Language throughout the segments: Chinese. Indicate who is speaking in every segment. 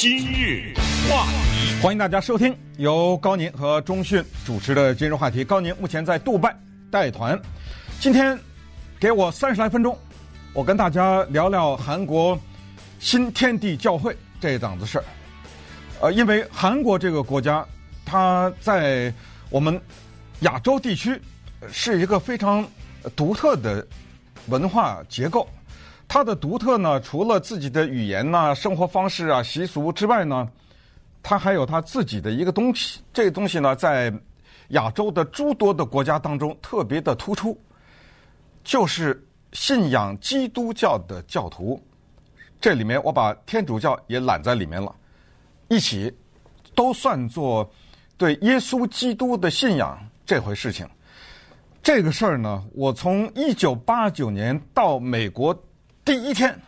Speaker 1: 今日话题，
Speaker 2: 欢迎大家收听由高宁和钟迅主持的今日话题。高宁目前在杜拜带团，今天给我三十来分钟，我跟大家聊聊韩国新天地教会这一档子事儿。呃，因为韩国这个国家，它在我们亚洲地区是一个非常独特的文化结构。它的独特呢，除了自己的语言呐、生活方式啊、习俗之外呢，它还有它自己的一个东西。这个东西呢，在亚洲的诸多的国家当中特别的突出，就是信仰基督教的教徒。这里面我把天主教也揽在里面了，一起都算作对耶稣基督的信仰这回事情。这个事儿呢，我从一九八九年到美国。第一天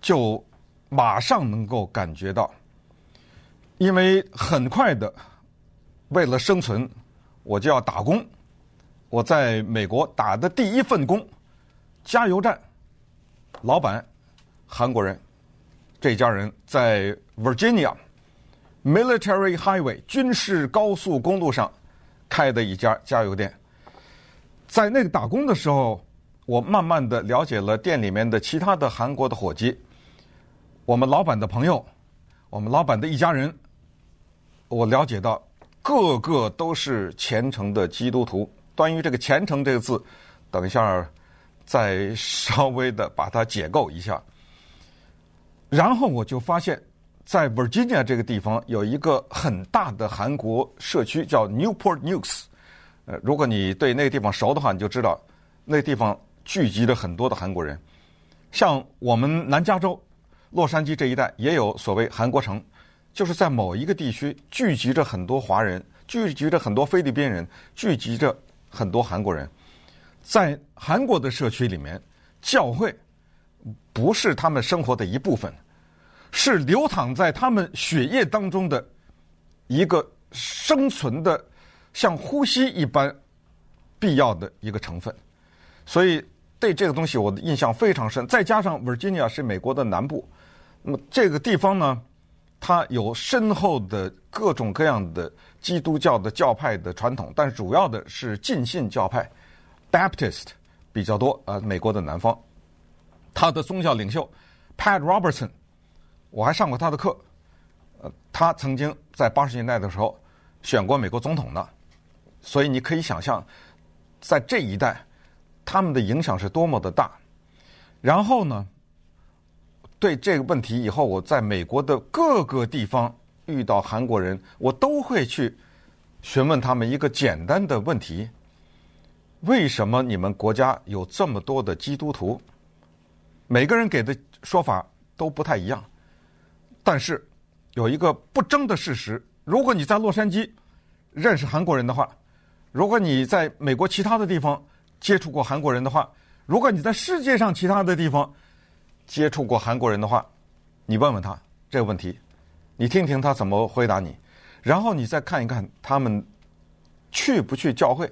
Speaker 2: 就马上能够感觉到，因为很快的，为了生存，我就要打工。我在美国打的第一份工，加油站，老板韩国人，这家人在 Virginia Military Highway 军事高速公路上开的一家加油店，在那个打工的时候。我慢慢的了解了店里面的其他的韩国的伙计，我们老板的朋友，我们老板的一家人，我了解到个个都是虔诚的基督徒。关于这个“虔诚”这个字，等一下再稍微的把它解构一下。然后我就发现，在 Virginia 这个地方有一个很大的韩国社区，叫 Newport News。呃，如果你对那个地方熟的话，你就知道那地方。聚集着很多的韩国人，像我们南加州洛杉矶这一带也有所谓韩国城，就是在某一个地区聚集着很多华人，聚集着很多菲律宾人，聚集着很多韩国人。在韩国的社区里面，教会不是他们生活的一部分，是流淌在他们血液当中的一个生存的像呼吸一般必要的一个成分，所以。对这个东西我的印象非常深，再加上 Virginia 是美国的南部，那么这个地方呢，它有深厚的各种各样的基督教的教派的传统，但主要的是浸信教派 Baptist 比较多。呃，美国的南方，他的宗教领袖 Pat Robertson，我还上过他的课，呃，他曾经在八十年代的时候选过美国总统的，所以你可以想象，在这一代。他们的影响是多么的大，然后呢，对这个问题以后，我在美国的各个地方遇到韩国人，我都会去询问他们一个简单的问题：为什么你们国家有这么多的基督徒？每个人给的说法都不太一样，但是有一个不争的事实：如果你在洛杉矶认识韩国人的话，如果你在美国其他的地方，接触过韩国人的话，如果你在世界上其他的地方接触过韩国人的话，你问问他这个问题，你听听他怎么回答你，然后你再看一看他们去不去教会。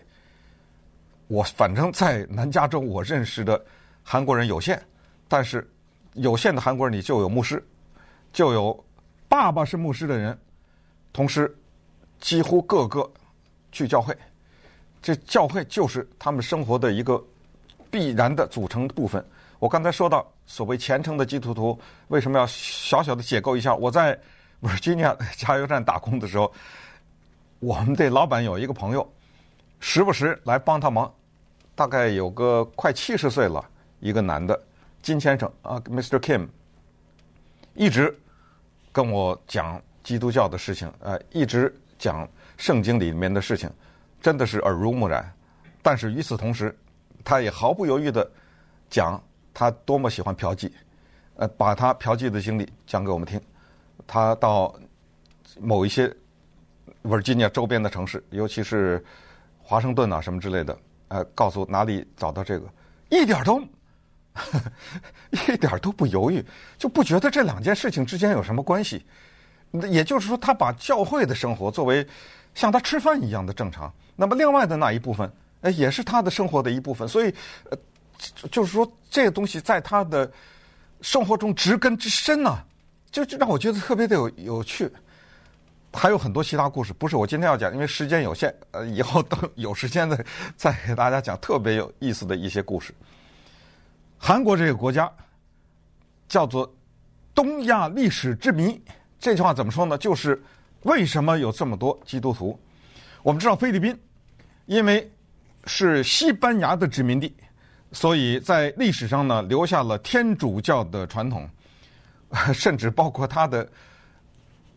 Speaker 2: 我反正在南加州，我认识的韩国人有限，但是有限的韩国人里就有牧师，就有爸爸是牧师的人，同时几乎个个去教会。这教会就是他们生活的一个必然的组成部分。我刚才说到所谓虔诚的基督徒，为什么要小小的解构一下？我在 Virginia 加油站打工的时候，我们这老板有一个朋友，时不时来帮他忙，大概有个快七十岁了，一个男的金先生啊，Mr. Kim，一直跟我讲基督教的事情，呃，一直讲圣经里面的事情。真的是耳濡目染，但是与此同时，他也毫不犹豫地讲他多么喜欢嫖妓，呃，把他嫖妓的经历讲给我们听。他到某一些 Virginia 周边的城市，尤其是华盛顿啊什么之类的，呃，告诉哪里找到这个，一点都 一点都不犹豫，就不觉得这两件事情之间有什么关系。也就是说，他把教会的生活作为像他吃饭一样的正常。那么，另外的那一部分，呃，也是他的生活的一部分。所以，呃，就是说，这个东西在他的生活中植根之深呢、就就让我觉得特别的有有趣。还有很多其他故事，不是我今天要讲，因为时间有限，呃，以后等有时间的再给大家讲特别有意思的一些故事。韩国这个国家叫做东亚历史之谜，这句话怎么说呢？就是为什么有这么多基督徒？我们知道菲律宾因为是西班牙的殖民地，所以在历史上呢留下了天主教的传统，甚至包括他的。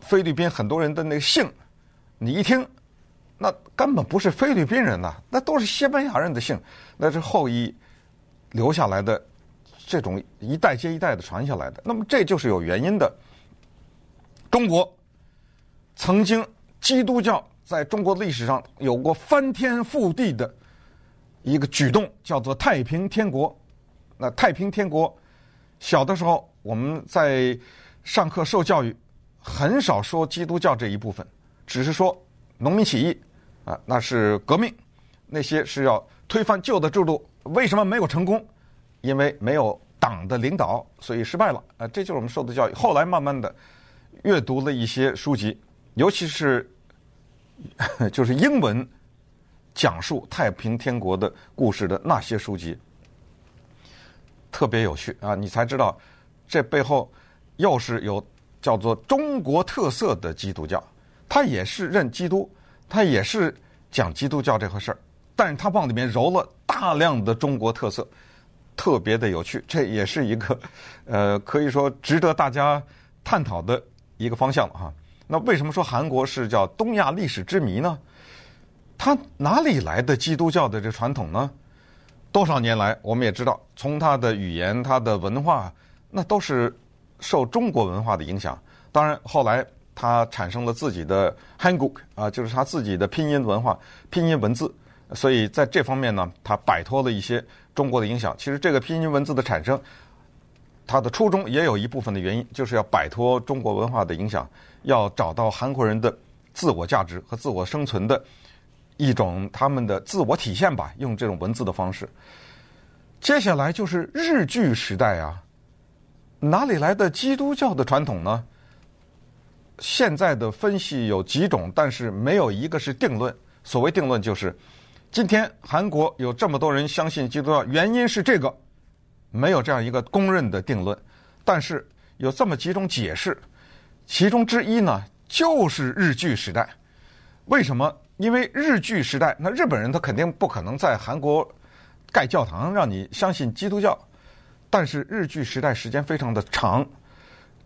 Speaker 2: 菲律宾很多人的那个姓，你一听，那根本不是菲律宾人呐，那都是西班牙人的姓，那是后裔留下来的，这种一代接一代的传下来的。那么这就是有原因的。中国曾经基督教在中国历史上有过翻天覆地的一个举动，叫做太平天国。那太平天国，小的时候我们在上课受教育。很少说基督教这一部分，只是说农民起义啊，那是革命，那些是要推翻旧的制度。为什么没有成功？因为没有党的领导，所以失败了。啊，这就是我们受的教育。后来慢慢的阅读了一些书籍，尤其是 就是英文讲述太平天国的故事的那些书籍，特别有趣啊！你才知道这背后又是有。叫做中国特色的基督教，他也是认基督，他也是讲基督教这回事儿，但是他往里面揉了大量的中国特色，特别的有趣，这也是一个呃可以说值得大家探讨的一个方向了哈。那为什么说韩国是叫东亚历史之谜呢？它哪里来的基督教的这传统呢？多少年来，我们也知道，从它的语言、它的文化，那都是。受中国文化的影响，当然后来他产生了自己的 Hanguk 啊，就是他自己的拼音文化、拼音文字，所以在这方面呢，他摆脱了一些中国的影响。其实这个拼音文字的产生，它的初衷也有一部分的原因，就是要摆脱中国文化的影响，要找到韩国人的自我价值和自我生存的一种他们的自我体现吧，用这种文字的方式。接下来就是日据时代啊。哪里来的基督教的传统呢？现在的分析有几种，但是没有一个是定论。所谓定论，就是今天韩国有这么多人相信基督教，原因是这个，没有这样一个公认的定论。但是有这么几种解释，其中之一呢，就是日据时代。为什么？因为日据时代，那日本人他肯定不可能在韩国盖教堂让你相信基督教。但是日据时代时间非常的长，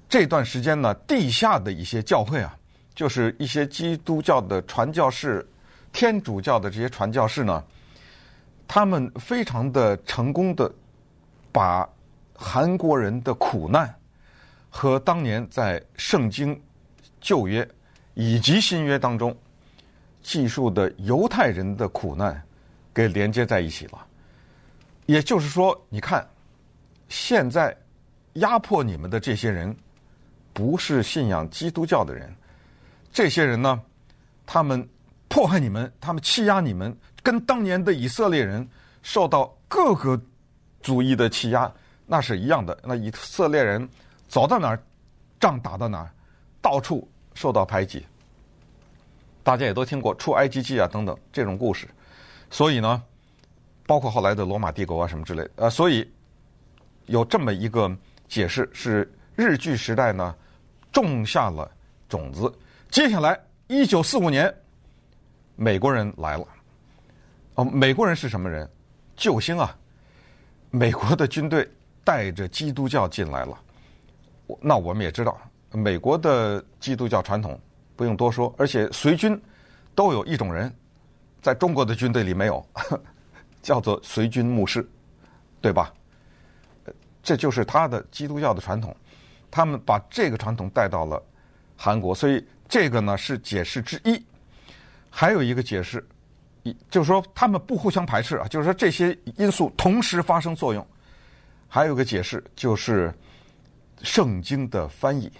Speaker 2: 这段时间呢，地下的一些教会啊，就是一些基督教的传教士、天主教的这些传教士呢，他们非常的成功的把韩国人的苦难和当年在圣经旧约以及新约当中记述的犹太人的苦难给连接在一起了。也就是说，你看。现在压迫你们的这些人，不是信仰基督教的人。这些人呢，他们迫害你们，他们欺压你们，跟当年的以色列人受到各个主义的欺压，那是一样的。那以色列人走到哪儿，仗打到哪儿，到处受到排挤。大家也都听过出埃及记啊等等这种故事。所以呢，包括后来的罗马帝国啊什么之类的，呃，所以。有这么一个解释，是日据时代呢种下了种子。接下来，一九四五年，美国人来了。哦，美国人是什么人？救星啊！美国的军队带着基督教进来了。那我们也知道，美国的基督教传统不用多说，而且随军都有一种人，在中国的军队里没有，叫做随军牧师，对吧？这就是他的基督教的传统，他们把这个传统带到了韩国，所以这个呢是解释之一。还有一个解释，一就是说他们不互相排斥啊，就是说这些因素同时发生作用。还有一个解释就是圣经的翻译，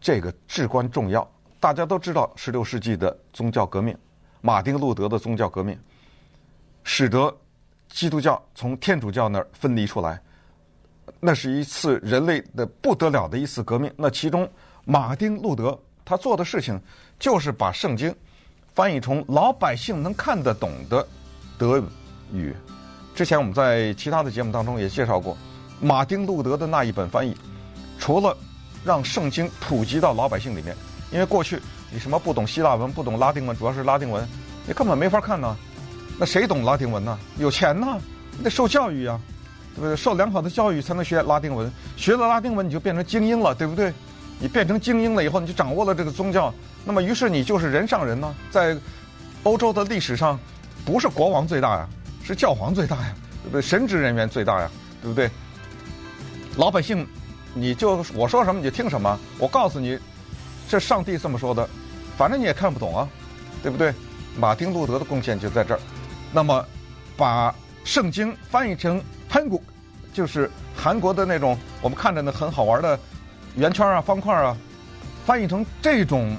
Speaker 2: 这个至关重要。大家都知道，十六世纪的宗教革命，马丁路德的宗教革命，使得基督教从天主教那儿分离出来。那是一次人类的不得了的一次革命。那其中，马丁·路德他做的事情就是把圣经翻译成老百姓能看得懂的德语。之前我们在其他的节目当中也介绍过，马丁·路德的那一本翻译，除了让圣经普及到老百姓里面，因为过去你什么不懂希腊文、不懂拉丁文，主要是拉丁文，你根本没法看呢。那谁懂拉丁文呢？有钱呢，你得受教育呀，对不对？受良好的教育才能学拉丁文。学了拉丁文，你就变成精英了，对不对？你变成精英了以后，你就掌握了这个宗教。那么，于是你就是人上人呢。在欧洲的历史上，不是国王最大呀，是教皇最大呀，对不对？神职人员最大呀，对不对？老百姓，你就我说什么你就听什么。我告诉你，这上帝这么说的，反正你也看不懂啊，对不对？马丁·路德的贡献就在这儿。那么，把圣经翻译成 Hangul，就是韩国的那种我们看着呢很好玩的圆圈啊、方块啊，翻译成这种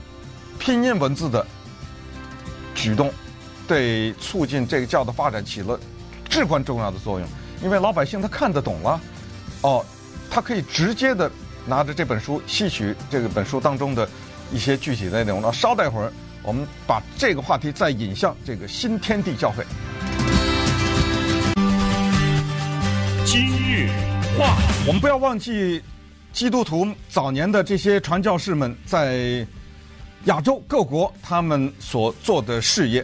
Speaker 2: 拼音文字的举动，对促进这个教的发展起了至关重要的作用。因为老百姓他看得懂了，哦，他可以直接的拿着这本书吸取这个本书当中的一些具体的内容。那稍待会儿。我们把这个话题再引向这个新天地教会。
Speaker 1: 今日话，
Speaker 2: 我们不要忘记基督徒早年的这些传教士们在亚洲各国他们所做的事业。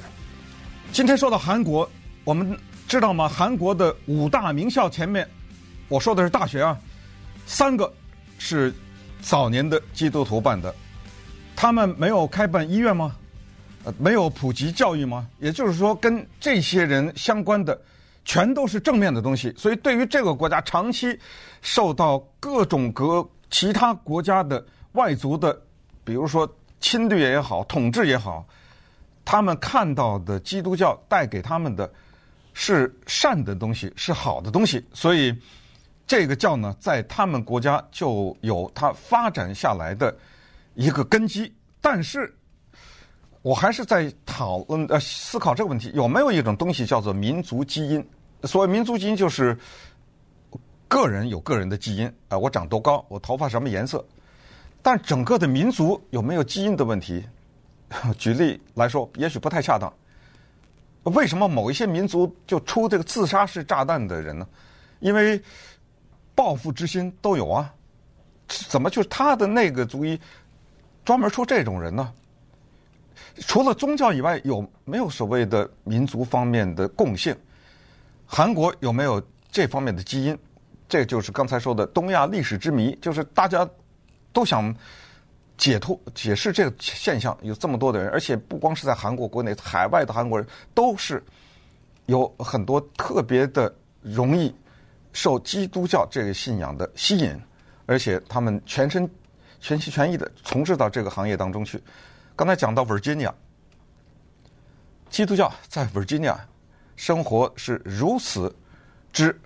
Speaker 2: 今天说到韩国，我们知道吗？韩国的五大名校前面，我说的是大学啊，三个是早年的基督徒办的，他们没有开办医院吗？呃，没有普及教育吗？也就是说，跟这些人相关的，全都是正面的东西。所以，对于这个国家长期受到各种各其他国家的外族的，比如说侵略也好、统治也好，他们看到的基督教带给他们的是善的东西，是好的东西。所以，这个教呢，在他们国家就有它发展下来的一个根基。但是，我还是在讨论呃思考这个问题，有没有一种东西叫做民族基因？所谓民族基因，就是个人有个人的基因啊、我长多高，我头发什么颜色。但整个的民族有没有基因的问题？举例来说，也许不太恰当。为什么某一些民族就出这个自杀式炸弹的人呢？因为报复之心都有啊。怎么就是他的那个族裔专门出这种人呢？除了宗教以外，有没有所谓的民族方面的共性？韩国有没有这方面的基因？这就是刚才说的东亚历史之谜，就是大家都想解脱、解释这个现象。有这么多的人，而且不光是在韩国国内，海外的韩国人都是有很多特别的容易受基督教这个信仰的吸引，而且他们全身全心全意的从事到这个行业当中去。刚才讲到 Virginia，基督教在 Virginia 生活是如此之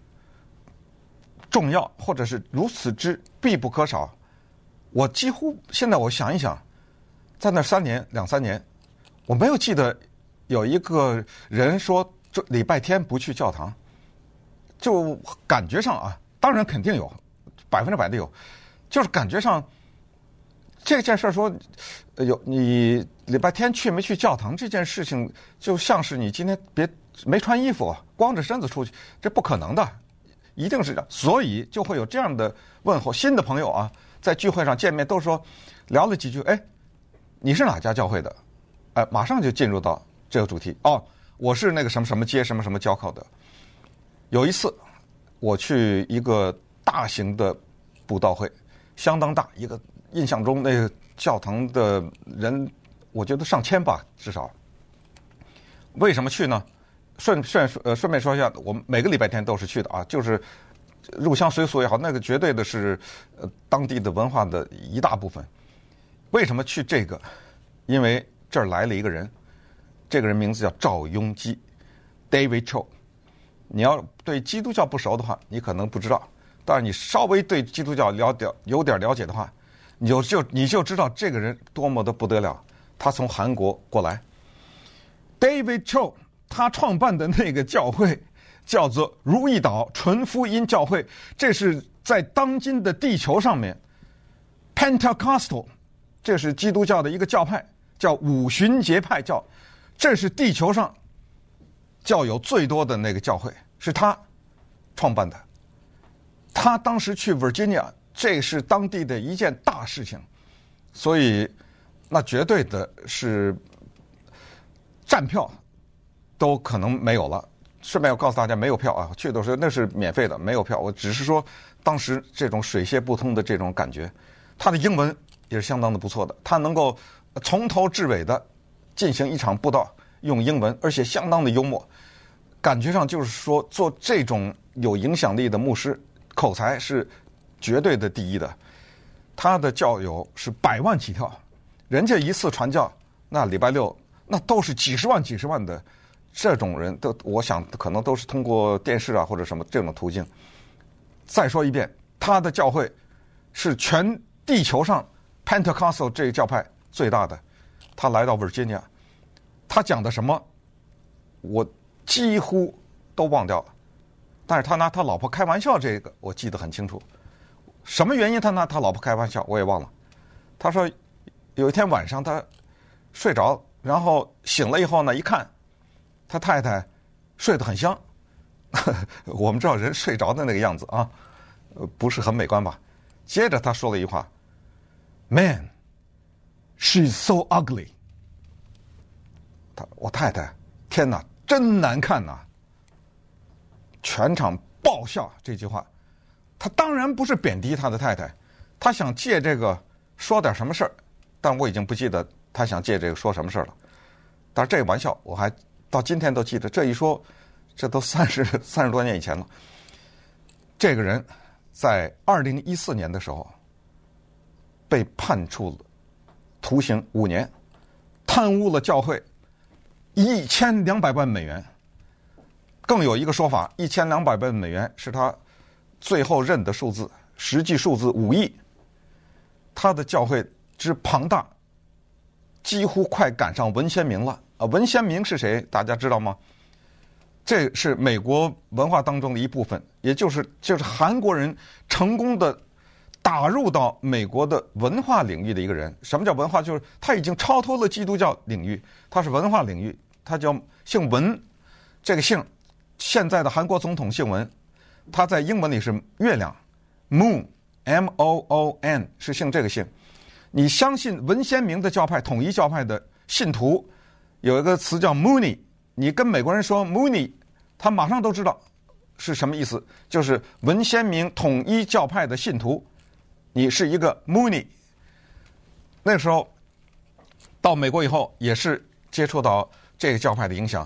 Speaker 2: 重要，或者是如此之必不可少。我几乎现在我想一想，在那三年两三年，我没有记得有一个人说这礼拜天不去教堂，就感觉上啊，当然肯定有，百分之百的有，就是感觉上。这件事儿说，有你礼拜天去没去教堂这件事情，就像是你今天别没穿衣服，光着身子出去，这不可能的，一定是这样。所以就会有这样的问候。新的朋友啊，在聚会上见面，都说聊了几句，哎，你是哪家教会的？哎，马上就进入到这个主题。哦，我是那个什么什么街什么什么教口的。有一次我去一个大型的布道会，相当大一个。印象中那个教堂的人，我觉得上千吧，至少。为什么去呢？顺顺呃顺便说一下，我们每个礼拜天都是去的啊，就是入乡随俗也好，那个绝对的是呃当地的文化的一大部分。为什么去这个？因为这儿来了一个人，这个人名字叫赵雍基，David Cho。你要对基督教不熟的话，你可能不知道；但是你稍微对基督教了解有点了解的话，你就就你就知道这个人多么的不得了，他从韩国过来，David Cho，他创办的那个教会叫做如意岛纯福音教会，这是在当今的地球上面，Pentecostal，这是基督教的一个教派，叫五旬节派教，这是地球上教友最多的那个教会，是他创办的。他当时去 Virginia，这是当地的一件大事情，所以那绝对的是站票都可能没有了。顺便要告诉大家，没有票啊！去的时候那是免费的，没有票。我只是说当时这种水泄不通的这种感觉。他的英文也是相当的不错的，他能够从头至尾的进行一场布道，用英文，而且相当的幽默，感觉上就是说做这种有影响力的牧师。口才是绝对的第一的，他的教友是百万起跳，人家一次传教，那礼拜六那都是几十万、几十万的这种人都，我想可能都是通过电视啊或者什么这种途径。再说一遍，他的教会是全地球上 Pentecostal 这个教派最大的。他来到 Virginia，他讲的什么，我几乎都忘掉了。但是他拿他老婆开玩笑，这个我记得很清楚。什么原因他拿他老婆开玩笑，我也忘了。他说有一天晚上他睡着，然后醒了以后呢，一看他太太睡得很香。我们知道人睡着的那个样子啊，不是很美观吧？接着他说了一句话：“Man, she's so ugly。”他我太太，天哪，真难看呐！全场爆笑这句话，他当然不是贬低他的太太，他想借这个说点什么事儿，但我已经不记得他想借这个说什么事儿了。但是这个玩笑我还到今天都记得，这一说，这都三十 三十多年以前了。这个人在二零一四年的时候被判处了徒刑五年，贪污了教会一千两百万美元。更有一个说法，一千两百万美元是他最后认的数字，实际数字五亿。他的教会之庞大，几乎快赶上文鲜明了。啊，文鲜明是谁？大家知道吗？这是美国文化当中的一部分，也就是就是韩国人成功的打入到美国的文化领域的一个人。什么叫文化？就是他已经超脱了基督教领域，他是文化领域。他叫姓文，这个姓。现在的韩国总统姓文，他在英文里是月亮，Moon，M O O N 是姓这个姓。你相信文鲜明的教派统一教派的信徒有一个词叫 Moonie，你跟美国人说 Moonie，他马上都知道是什么意思，就是文鲜明统一教派的信徒，你是一个 Moonie。那时候到美国以后，也是接触到这个教派的影响。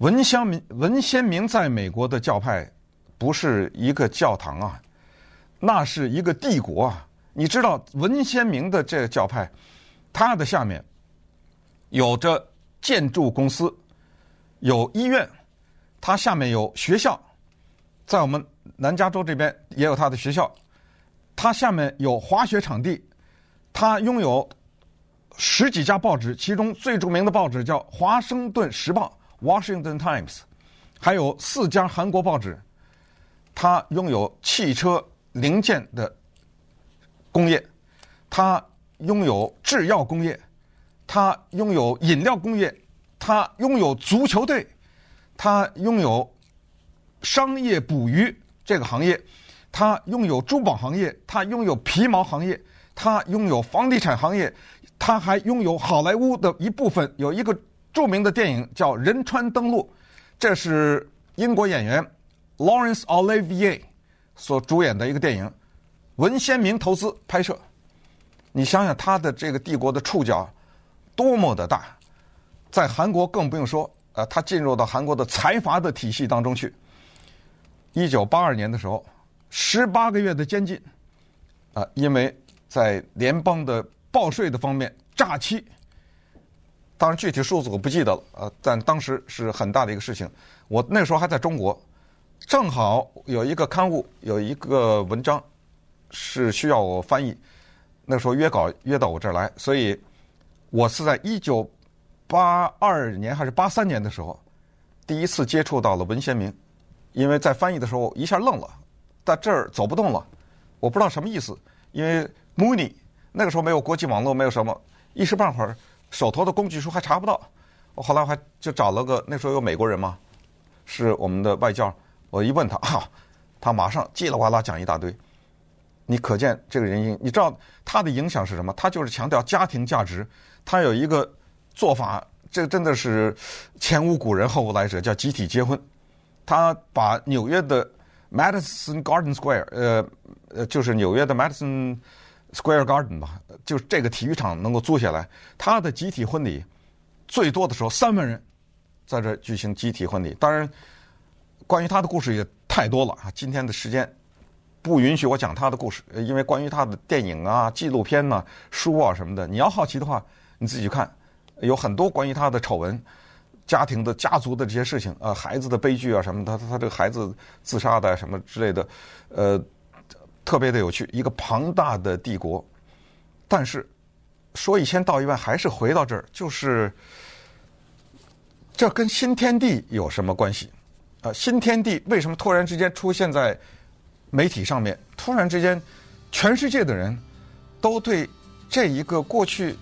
Speaker 2: 文鲜明，文鲜明在美国的教派不是一个教堂啊，那是一个帝国啊！你知道文鲜明的这个教派，它的下面有着建筑公司，有医院，它下面有学校，在我们南加州这边也有它的学校，它下面有滑雪场地，它拥有十几家报纸，其中最著名的报纸叫《华盛顿时报》。Washington Times，还有四家韩国报纸，它拥有汽车零件的工业，它拥有制药工业，它拥有饮料工业，它拥有足球队，它拥有商业捕鱼这个行业，他拥有珠宝行业，他拥有皮毛行业，他拥有房地产行业，他还拥有好莱坞的一部分，有一个。著名的电影叫《仁川登陆》，这是英国演员 Lawrence Olivier 所主演的一个电影，文先明投资拍摄。你想想他的这个帝国的触角多么的大，在韩国更不用说，呃，他进入到韩国的财阀的体系当中去。一九八二年的时候，十八个月的监禁，啊，因为在联邦的报税的方面诈欺。当然，具体数字我不记得了，呃，但当时是很大的一个事情。我那时候还在中国，正好有一个刊物，有一个文章是需要我翻译。那时候约稿约到我这儿来，所以我是在一九八二年还是八三年的时候，第一次接触到了文鲜明。因为在翻译的时候一下愣了，在这儿走不动了，我不知道什么意思，因为穆尼那个时候没有国际网络，没有什么，一时半会儿手头的工具书还查不到。我后来还就找了个那时候有美国人嘛，是我们的外教，我一问他啊，他马上叽里呱啦讲一大堆。你可见这个人影，你知道他的影响是什么？他就是强调家庭价值。他有一个做法，这真的是前无古人后无来者，叫集体结婚。他把纽约的 Madison Garden Square，呃呃，就是纽约的 Madison Square Garden 吧，就是这个体育场能够租下来。他的集体婚礼最多的时候三万人在这举行集体婚礼。当然，关于他的故事也太多了啊！今天的时间不允许我讲他的故事，因为关于他的电影啊、纪录片呐、书啊什么的，你要好奇的话，你自己去看，有很多关于他的丑闻。家庭的、家族的这些事情啊，孩子的悲剧啊什么的，他他这个孩子自杀的什么之类的，呃，特别的有趣。一个庞大的帝国，但是说一千道一万，还是回到这儿，就是这跟新天地有什么关系？啊，新天地为什么突然之间出现在媒体上面？突然之间，全世界的人都对这一个过去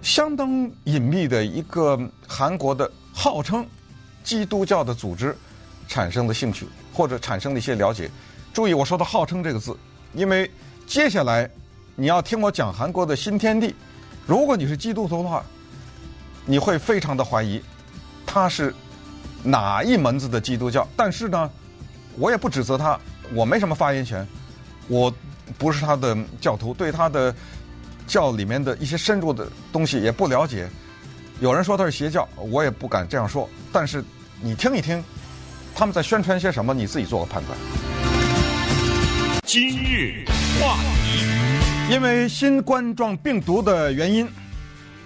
Speaker 2: 相当隐秘的一个韩国的。号称基督教的组织产生的兴趣，或者产生的一些了解。注意我说的“号称”这个字，因为接下来你要听我讲韩国的新天地。如果你是基督徒的话，你会非常的怀疑他是哪一门子的基督教。但是呢，我也不指责他，我没什么发言权，我不是他的教徒，对他的教里面的一些深入的东西也不了解。有人说他是邪教，我也不敢这样说。但是你听一听，他们在宣传些什么，你自己做个判断。
Speaker 1: 今日话题，
Speaker 2: 因为新冠状病毒的原因，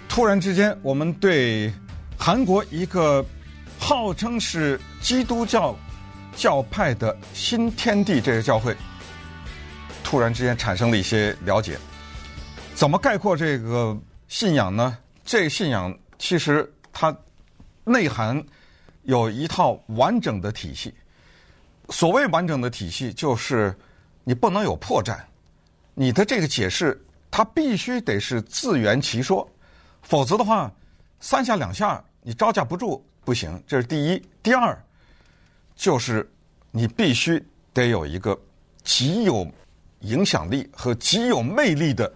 Speaker 2: 突然之间，我们对韩国一个号称是基督教教派的新天地这个教会，突然之间产生了一些了解。怎么概括这个信仰呢？这个信仰。其实它内涵有一套完整的体系。所谓完整的体系，就是你不能有破绽，你的这个解释它必须得是自圆其说，否则的话，三下两下你招架不住不行。这是第一。第二，就是你必须得有一个极有影响力和极有魅力的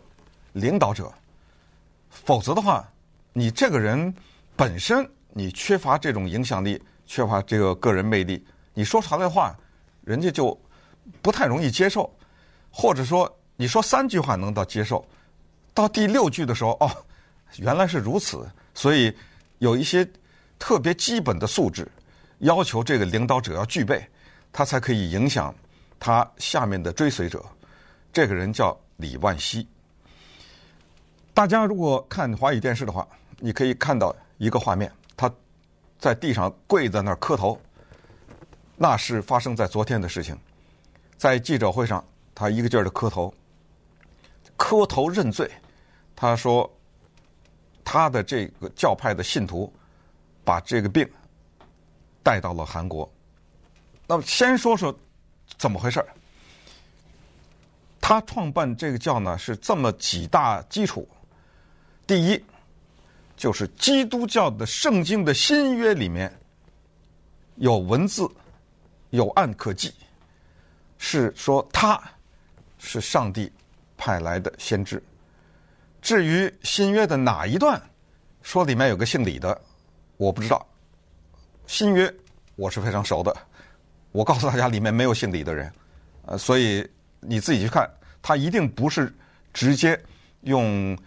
Speaker 2: 领导者，否则的话。你这个人本身你缺乏这种影响力，缺乏这个个人魅力，你说出来的话，人家就不太容易接受，或者说你说三句话能到接受，到第六句的时候，哦，原来是如此，所以有一些特别基本的素质，要求这个领导者要具备，他才可以影响他下面的追随者。这个人叫李万熙。大家如果看华语电视的话。你可以看到一个画面，他在地上跪在那儿磕头，那是发生在昨天的事情。在记者会上，他一个劲儿的磕头，磕头认罪。他说，他的这个教派的信徒把这个病带到了韩国。那么，先说说怎么回事儿。他创办这个教呢，是这么几大基础。第一。就是基督教的圣经的新约里面有文字，有案可记，是说他是上帝派来的先知。至于新约的哪一段说里面有个姓李的，我不知道。新约我是非常熟的，我告诉大家里面没有姓李的人，呃，所以你自己去看，他一定不是直接用。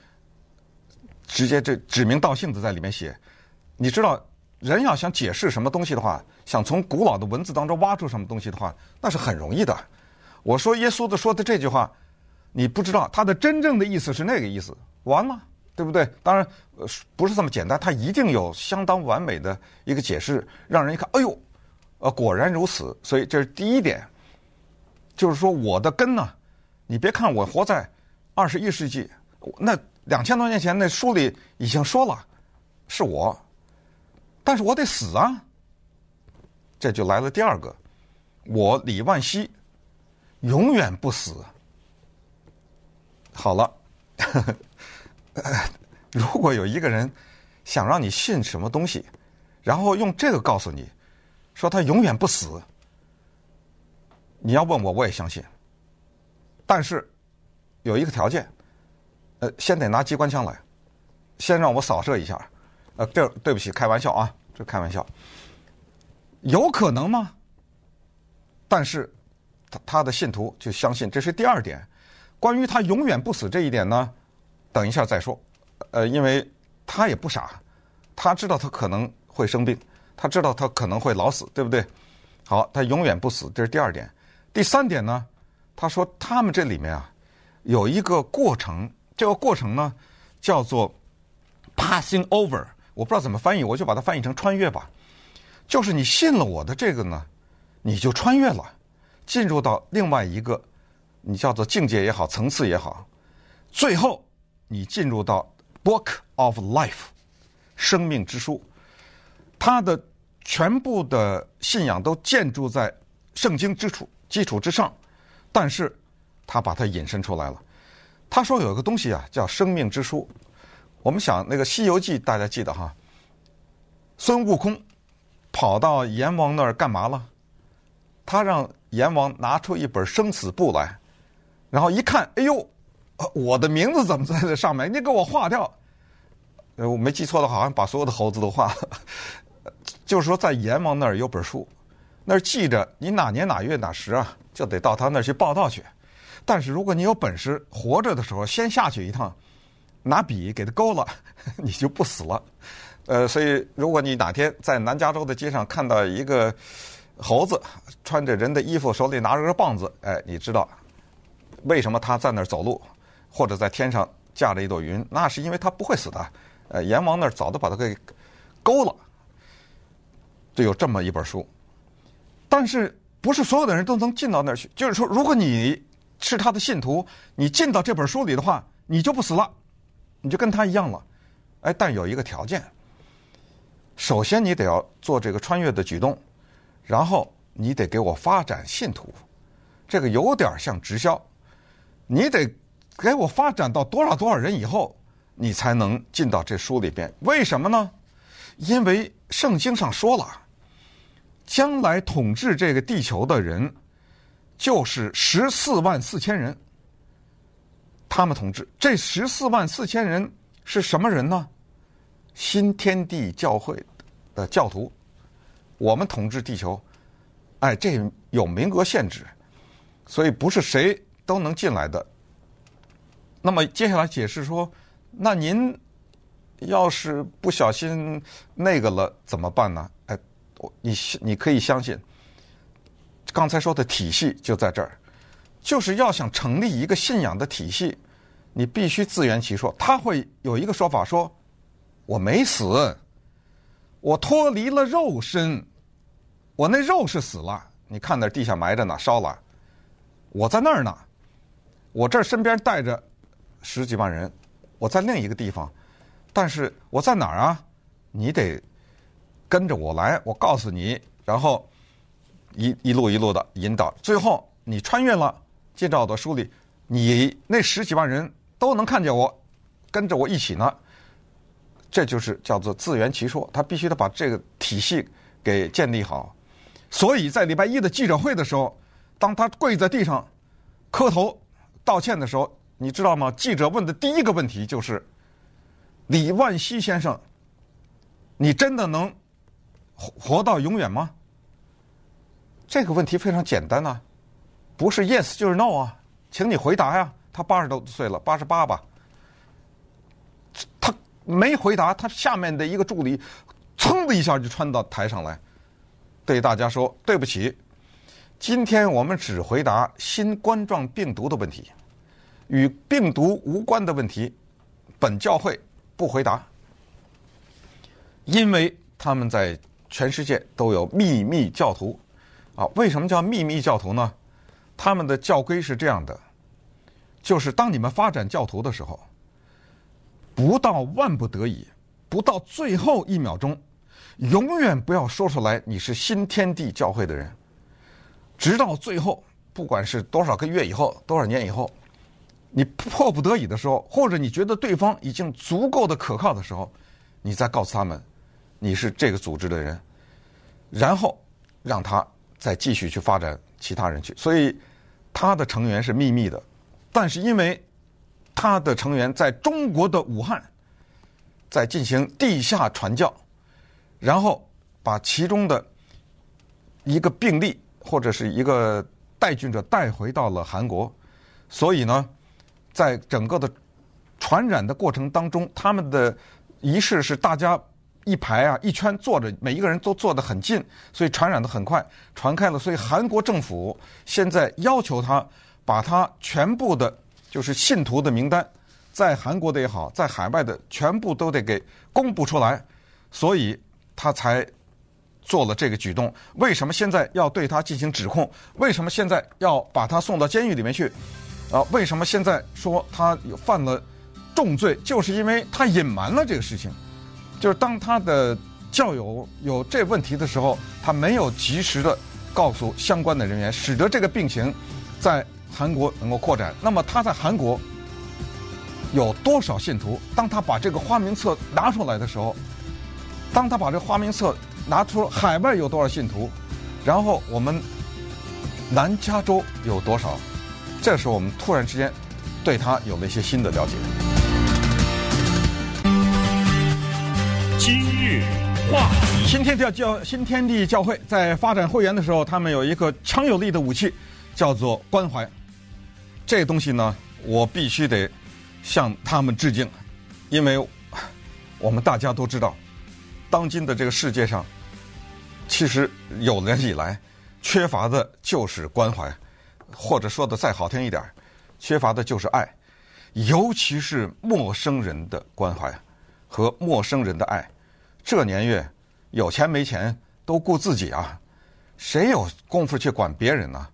Speaker 2: 直接这指名道姓的在里面写，你知道，人要想解释什么东西的话，想从古老的文字当中挖出什么东西的话，那是很容易的。我说耶稣的说的这句话，你不知道他的真正的意思是那个意思，完了，对不对？当然，不是这么简单，他一定有相当完美的一个解释，让人一看，哎呦，呃，果然如此。所以这是第一点，就是说我的根呢，你别看我活在二十一世纪，那。两千多年前那书里已经说了，是我，但是我得死啊！这就来了第二个，我李万熙永远不死，好了，如果有一个人想让你信什么东西，然后用这个告诉你，说他永远不死，你要问我，我也相信。但是有一个条件，呃，先得拿机关枪来，先让我扫射一下。呃，对对不起，开玩笑啊，这开玩笑。有可能吗？但是他他的信徒就相信，这是第二点。关于他永远不死这一点呢，等一下再说。呃，因为他也不傻，他知道他可能会生病，他知道他可能会老死，对不对？好，他永远不死，这是第二点。第三点呢，他说他们这里面啊有一个过程，这个过程呢叫做 passing over，我不知道怎么翻译，我就把它翻译成穿越吧。就是你信了我的这个呢，你就穿越了，进入到另外一个，你叫做境界也好，层次也好，最后你进入到 Book of Life，生命之书，他的全部的信仰都建筑在圣经之处基础之上，但是他把它引申出来了。他说有一个东西啊，叫生命之书。我们想那个《西游记》，大家记得哈，孙悟空。跑到阎王那儿干嘛了？他让阎王拿出一本生死簿来，然后一看，哎呦，我的名字怎么在这上面？你给我划掉。呃，我没记错的话，好像把所有的猴子都划了。就是说，在阎王那儿有本书，那儿记着你哪年哪月哪时啊，就得到他那儿去报道去。但是如果你有本事，活着的时候先下去一趟，拿笔给他勾了，你就不死了。呃，所以如果你哪天在南加州的街上看到一个猴子穿着人的衣服，手里拿着个棒子，哎，你知道为什么他在那儿走路，或者在天上驾着一朵云？那是因为他不会死的。呃，阎王那儿早都把他给勾了。就有这么一本书，但是不是所有的人都能进到那儿去？就是说，如果你是他的信徒，你进到这本书里的话，你就不死了，你就跟他一样了。哎，但有一个条件。首先，你得要做这个穿越的举动，然后你得给我发展信徒，这个有点像直销，你得给我发展到多少多少人以后，你才能进到这书里边。为什么呢？因为圣经上说了，将来统治这个地球的人就是十四万四千人，他们统治。这十四万四千人是什么人呢？新天地教会的教徒，我们统治地球，哎，这有名额限制，所以不是谁都能进来的。那么接下来解释说，那您要是不小心那个了怎么办呢？哎，你你可以相信，刚才说的体系就在这儿，就是要想成立一个信仰的体系，你必须自圆其说。他会有一个说法说。我没死，我脱离了肉身，我那肉是死了。你看那地下埋着呢，烧了。我在那儿呢，我这儿身边带着十几万人，我在另一个地方，但是我在哪儿啊？你得跟着我来，我告诉你，然后一一路一路的引导，最后你穿越了，进到我的书里，你那十几万人都能看见我，跟着我一起呢。这就是叫做自圆其说，他必须得把这个体系给建立好。所以在礼拜一的记者会的时候，当他跪在地上磕头道歉的时候，你知道吗？记者问的第一个问题就是：李万熙先生，你真的能活活到永远吗？这个问题非常简单呐，不是 yes 就是 no 啊，请你回答呀。他八十多岁了，八十八吧。他没回答，他下面的一个助理，噌的一下就窜到台上来，对大家说：“对不起，今天我们只回答新冠状病毒的问题，与病毒无关的问题，本教会不回答，因为他们在全世界都有秘密教徒。啊，为什么叫秘密教徒呢？他们的教规是这样的，就是当你们发展教徒的时候。”不到万不得已，不到最后一秒钟，永远不要说出来你是新天地教会的人。直到最后，不管是多少个月以后，多少年以后，
Speaker 3: 你迫不得已的时候，或者你觉得对方已经足够的可靠的时候，你再告诉他们你是这个组织的人，然后让他再继续去发展其他人去。所以他的成员是秘密的，但是因为他的成员在中国的武汉在进行地下传教，然后把其中的一个病例或者是一个带菌者带回到了韩国，所以呢。在整个的传染的过程当中，他们的仪式是大家一排啊一圈坐着，每一个人都坐得很近，所以传染的很快，传开了。所以韩国政府现在要求他把他全部的，就是信徒的名单，在韩国的也好，在海外的全部都得给公布出来，所以他才做了这个举动。为什么现在要对他进行指控？为什么现在要把他送到监狱里面去？啊，为什么现在说他犯了重罪？就是因为他隐瞒了这个事情。就是当他的教友有这问题的时候，他没有及时的告诉相关的人员，使得这个病情在韩国能够扩展。那么他在韩国有多少信徒？当他把这个花名册拿出来的时候，当他把这个花名册拿出海外有多少信徒？然后我们南加州有多少？这时候我们突然之间对他有了一些新的了解。
Speaker 1: 今日话题，
Speaker 2: 新天地教新天地教会在发展会员的时候，他们有一个强有力的武器，叫做关怀。这东西呢，我必须得向他们致敬，因为我们大家都知道，当今的这个世界上，其实有人以来缺乏的就是关怀。或者说的再好听一点，缺乏的就是爱，尤其是陌生人的关怀和陌生人的爱。这年月，有钱没钱都顾自己啊，谁有功夫去管别人呢？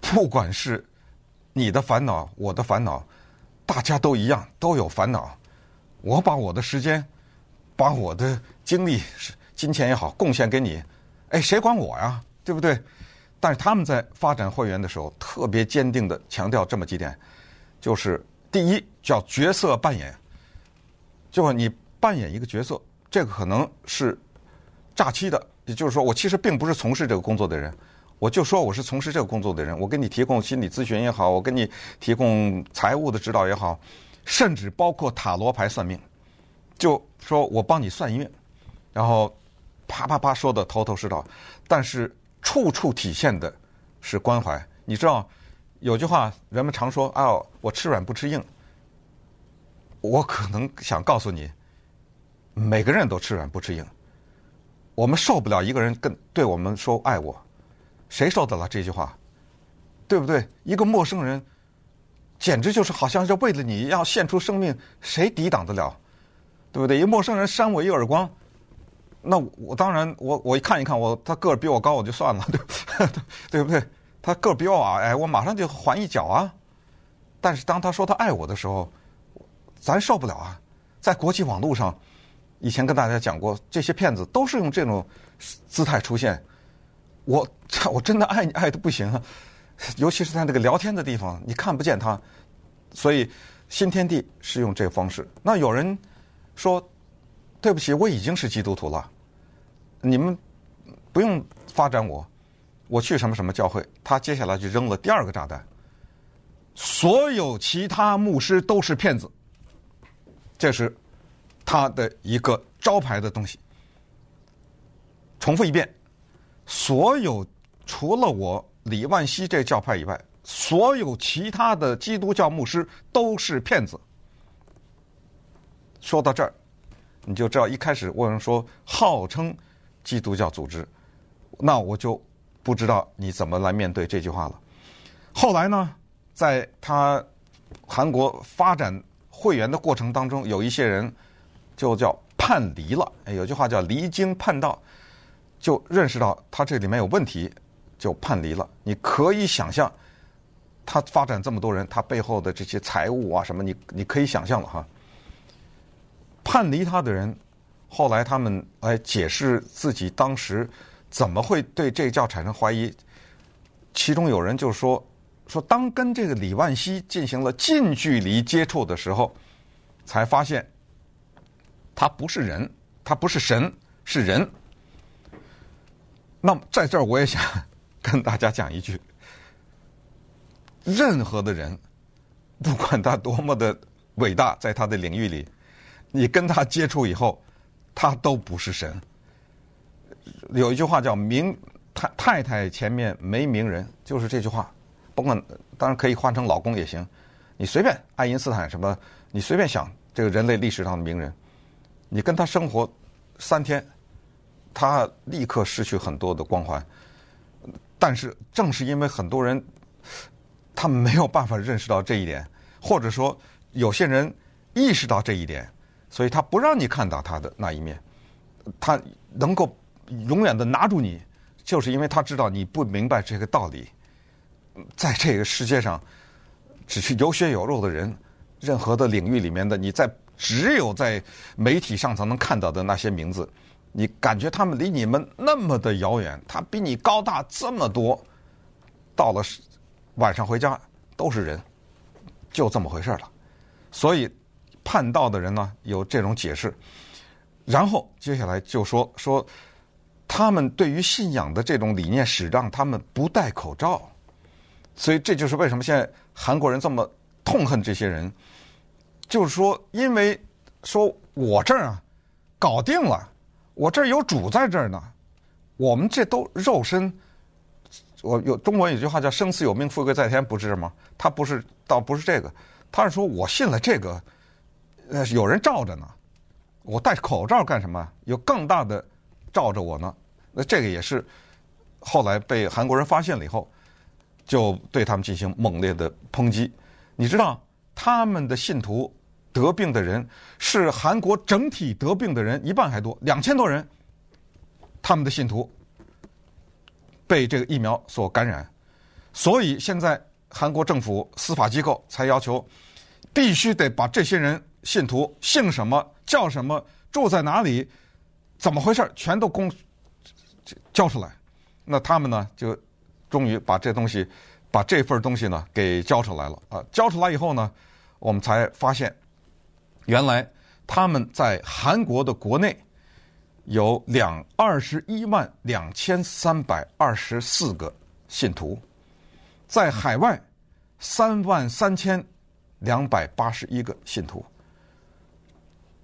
Speaker 2: 不管是你的烦恼，我的烦恼，大家都一样，都有烦恼。我把我的时间，把我的精力，金钱也好，贡献给你，哎，谁管我呀？对不对？但是他们在发展会员的时候，特别坚定地强调这么几点，就是第一叫角色扮演，就是你扮演一个角色，这个可能是诈欺的，也就是说我其实并不是从事这个工作的人，我就说我是从事这个工作的人，我给你提供心理咨询也好，我给你提供财务的指导也好，甚至包括塔罗牌算命，就说我帮你算一命，然后啪啪啪说的头头是道，但是。处处体现的是关怀。你知道有句话，人们常说：“啊，我吃软不吃硬。”我可能想告诉你，每个人都吃软不吃硬。我们受不了一个人跟对我们说爱我，谁受得了这句话？对不对？一个陌生人，简直就是好像是为了你要献出生命，谁抵挡得了？对不对？一个陌生人扇我一耳光。那我当然，我我一看一看，我他个儿比我高，我就算了，对不对？他个儿比我矮，哎我马上就还一脚啊。但是当他说他爱我的时候，咱受不了啊。在国际网络上，以前跟大家讲过，这些骗子都是用这种姿态出现。我 我真的爱你爱的不行啊，尤其是在那个聊天的地方，你看不见他，所以新天地是用这个方式。那有人说。对不起，我已经是基督徒了，你们不用发展我，我去什么什么教会。他接下来就扔了第二个炸弹，所有其他牧师都是骗子，这是他的一个招牌的东西。重复一遍，所有除了我李万熙这教派以外，所有其他的基督教牧师都是骗子。说到这儿。你就知道，一开始我说号称基督教组织，那我就不知道你怎么来面对这句话了。后来呢，在他韩国发展会员的过程当中，有一些人就叫叛离了。有句话叫离经叛道，就认识到他这里面有问题，就叛离了。你可以想象，他发展这么多人，他背后的这些财务啊什么，你你可以想象了哈。叛离他的人，后来他们来解释自己当时怎么会对这个教产生怀疑。其中有人就说，说当跟这个李万熙进行了近距离接触的时候，才发现他不是人，他不是神，是人。那么在这儿我也想跟大家讲一句：任何的人，不管他多么的伟大，在他的领域里，你跟他接触以后，他都不是神。有一句话叫“名太太太前面没名人”，就是这句话。甭管，当然可以换成老公也行。你随便，爱因斯坦什么，你随便想，这个人类历史上的名人，你跟他生活三天，他立刻失去很多的光环。但是正是因为很多人他没有办法认识到这一点，或者说有些人意识到这一点，所以他不让你看到他的那一面。他能够永远的拿住你，就是因为他知道你不明白这个道理。在这个世界上，只是有血有肉的人，任何的领域里面的，你在只有在媒体上才能看到的那些名字，你感觉他们离你们那么的遥远，他比你高大这么多，到了晚上回家都是人，就这么回事了。所以叛道的人呢，有这种解释，然后接下来就说说他们对于信仰的这种理念，使让他们不戴口罩。所以这就是为什么现在韩国人这么痛恨这些人，就是说，因为说我这儿啊搞定了，我这儿有主在这儿呢，我们这都肉身，我有中国有句话叫“生死有命，富贵在天”，不是吗？他不是，倒不是这个，他是说我信了这个，呃，有人罩着呢，我戴口罩干什么？有更大的罩着我呢？那这个也是后来被韩国人发现了以后。就对他们进行猛烈的抨击。你知道，他们的信徒得病的人是韩国整体得病的人一半还多，两千多人。他们的信徒被这个疫苗所感染，所以现在韩国政府司法机构才要求，必须得把这些人信徒姓什么、叫什么、住在哪里、怎么回事全都公交出来。那他们呢就。终于把这东西，把这份东西呢给交出来了啊！交出来以后呢，我们才发现，原来他们在韩国的国内有两二十一万两千三百二十四个信徒，在海外三万三千两百八十一个信徒。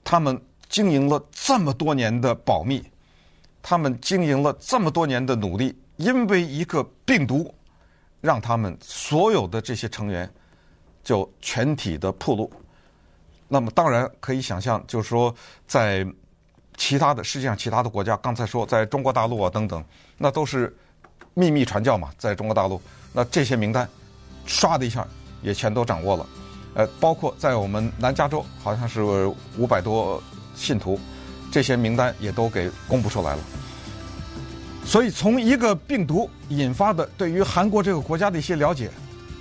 Speaker 2: 他们经营了这么多年的保密，他们经营了这么多年的努力。因为一个病毒，让他们所有的这些成员就全体的暴露。那么当然可以想象，就是说，在其他的世界上其他的国家，刚才说在中国大陆啊等等，那都是秘密传教嘛，在中国大陆，那这些名单唰的一下也全都掌握了。呃，包括在我们南加州，好像是五百多信徒，这些名单也都给公布出来了。所以，从一个病毒引发的对于韩国这个国家的一些了解，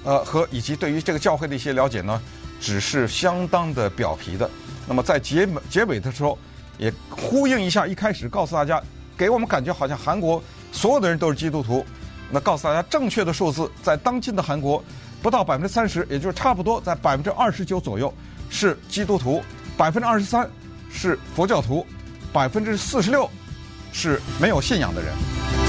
Speaker 2: 呃，和以及对于这个教会的一些了解呢，只是相当的表皮的。那么在结结尾的时候，也呼应一下一开始告诉大家，给我们感觉好像韩国所有的人都是基督徒。那告诉大家，正确的数字在当今的韩国不到百分之三十，也就是差不多在百分之二十九左右是基督徒，百分之二十三是佛教徒，百分之四十六是没有信仰的人。